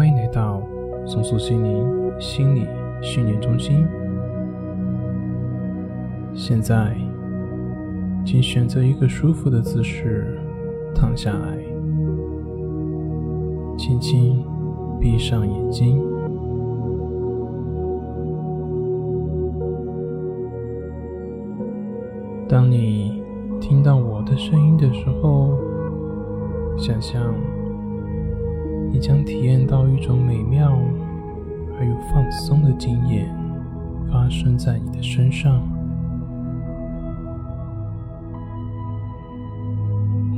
欢迎来到松树心灵心理训练中心。现在，请选择一个舒服的姿势躺下来，轻轻闭上眼睛。当你听到我的声音的时候，想象。你将体验到一种美妙而又放松的经验发生在你的身上。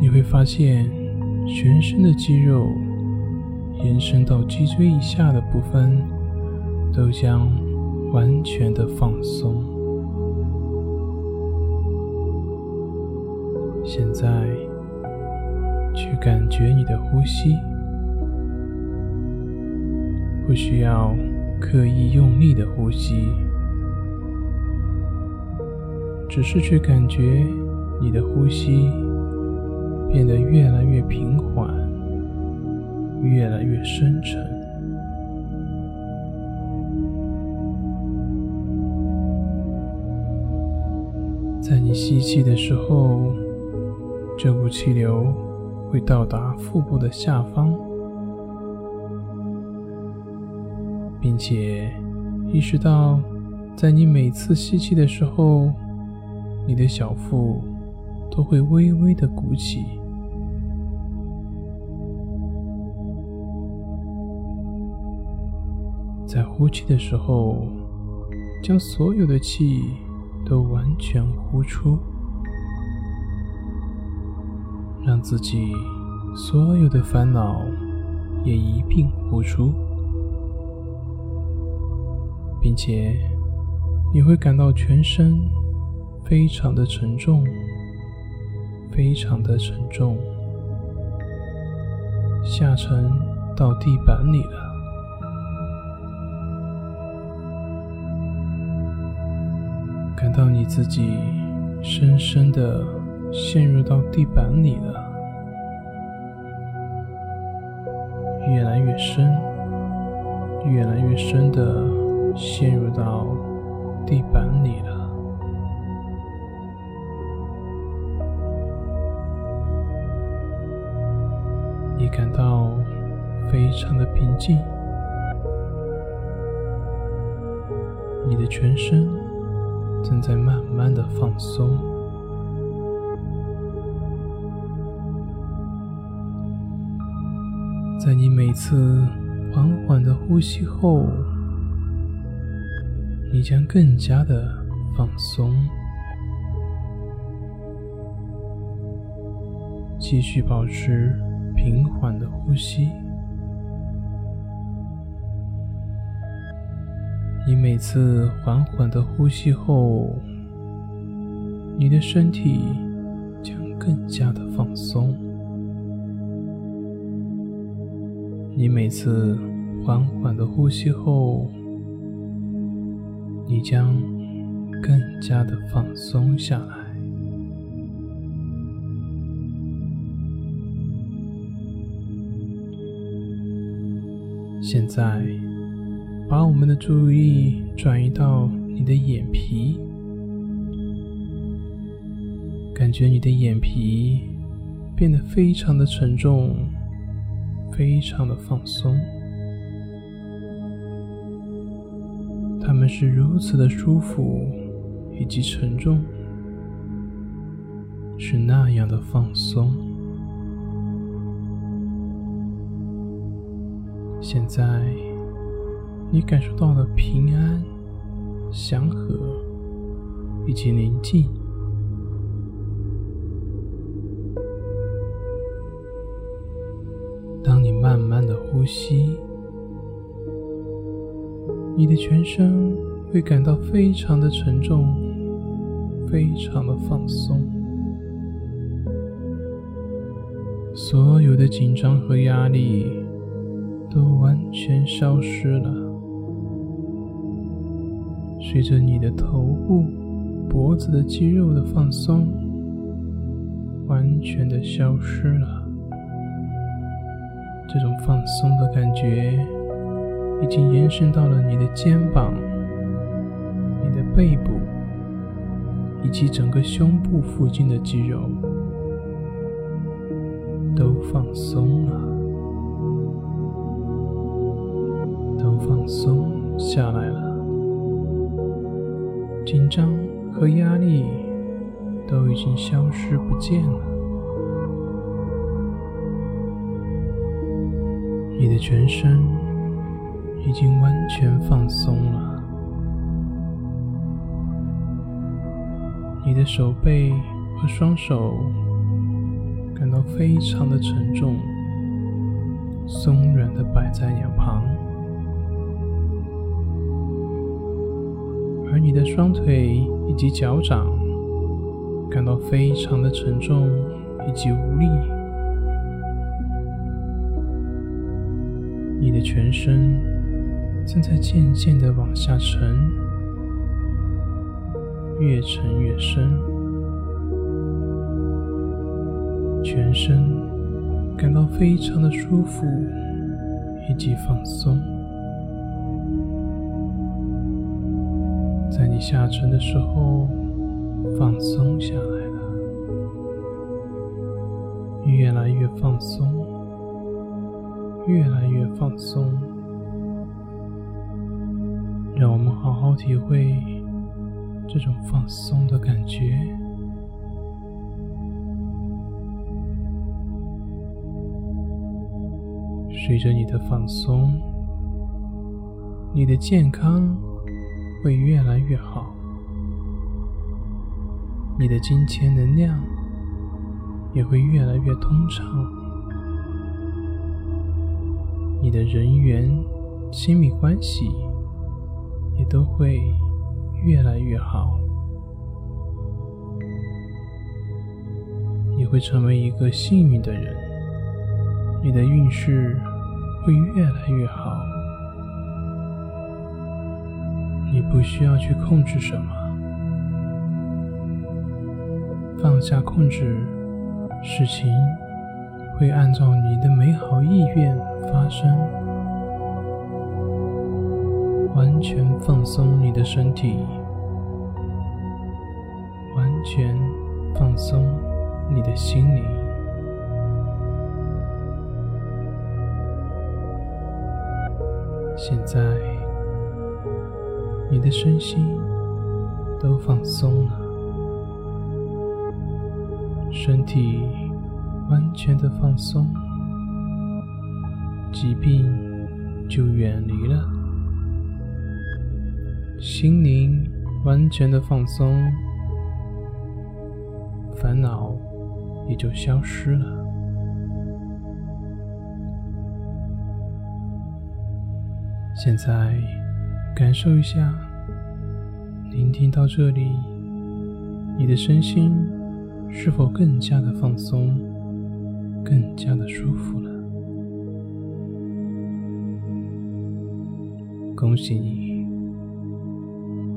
你会发现，全身的肌肉延伸到脊椎以下的部分都将完全的放松。现在，去感觉你的呼吸。不需要刻意用力的呼吸，只是去感觉你的呼吸变得越来越平缓，越来越深沉。在你吸气的时候，这股气流会到达腹部的下方。并且意识到，在你每次吸气的时候，你的小腹都会微微的鼓起；在呼气的时候，将所有的气都完全呼出，让自己所有的烦恼也一并呼出。并且你会感到全身非常的沉重，非常的沉重，下沉到地板里了。感到你自己深深的陷入到地板里了，越来越深，越来越深的。陷入到地板里了，你感到非常的平静，你的全身正在慢慢的放松，在你每次缓缓的呼吸后。你将更加的放松，继续保持平缓的呼吸。你每次缓缓的呼吸后，你的身体将更加的放松。你每次缓缓的呼吸后。你将更加的放松下来。现在，把我们的注意转移到你的眼皮，感觉你的眼皮变得非常的沉重，非常的放松。们是如此的舒服以及沉重，是那样的放松。现在，你感受到了平安、祥和以及宁静。当你慢慢的呼吸。你的全身会感到非常的沉重，非常的放松，所有的紧张和压力都完全消失了。随着你的头部、脖子的肌肉的放松，完全的消失了，这种放松的感觉已经延伸到了你的肩膀、你的背部以及整个胸部附近的肌肉都放松了，都放松下来了，紧张和压力都已经消失不见了。你的全身已经完全放松了，你的手背和双手感到非常的沉重，松软的摆在两旁，而你的双腿以及脚掌感到非常的沉重以及无力。你的全身正在渐渐的往下沉，越沉越深，全身感到非常的舒服以及放松。在你下沉的时候，放松下来了，越来越放松。越来越放松，好好体会这种放松的感觉。随着你的放松，你的健康会越来越好，你的金钱能量也会越来越通畅。你的人缘、亲密关系也都会越来越好，你会成为一个幸运的人，你的运势会越来越好，你不需要去控制什么，放下控制，事情会按照你的美好意愿。发生，完全放松你的身体，完全放松你的心灵。现在，你的身心都放松了，身体完全的放松。疾病就远离了，心灵完全的放松，烦恼也就消失了。现在感受一下，聆听到这里，你的身心是否更加的放松，更加的舒服了？恭喜你，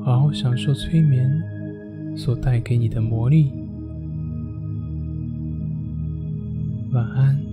好好享受催眠所带给你的魔力。晚安。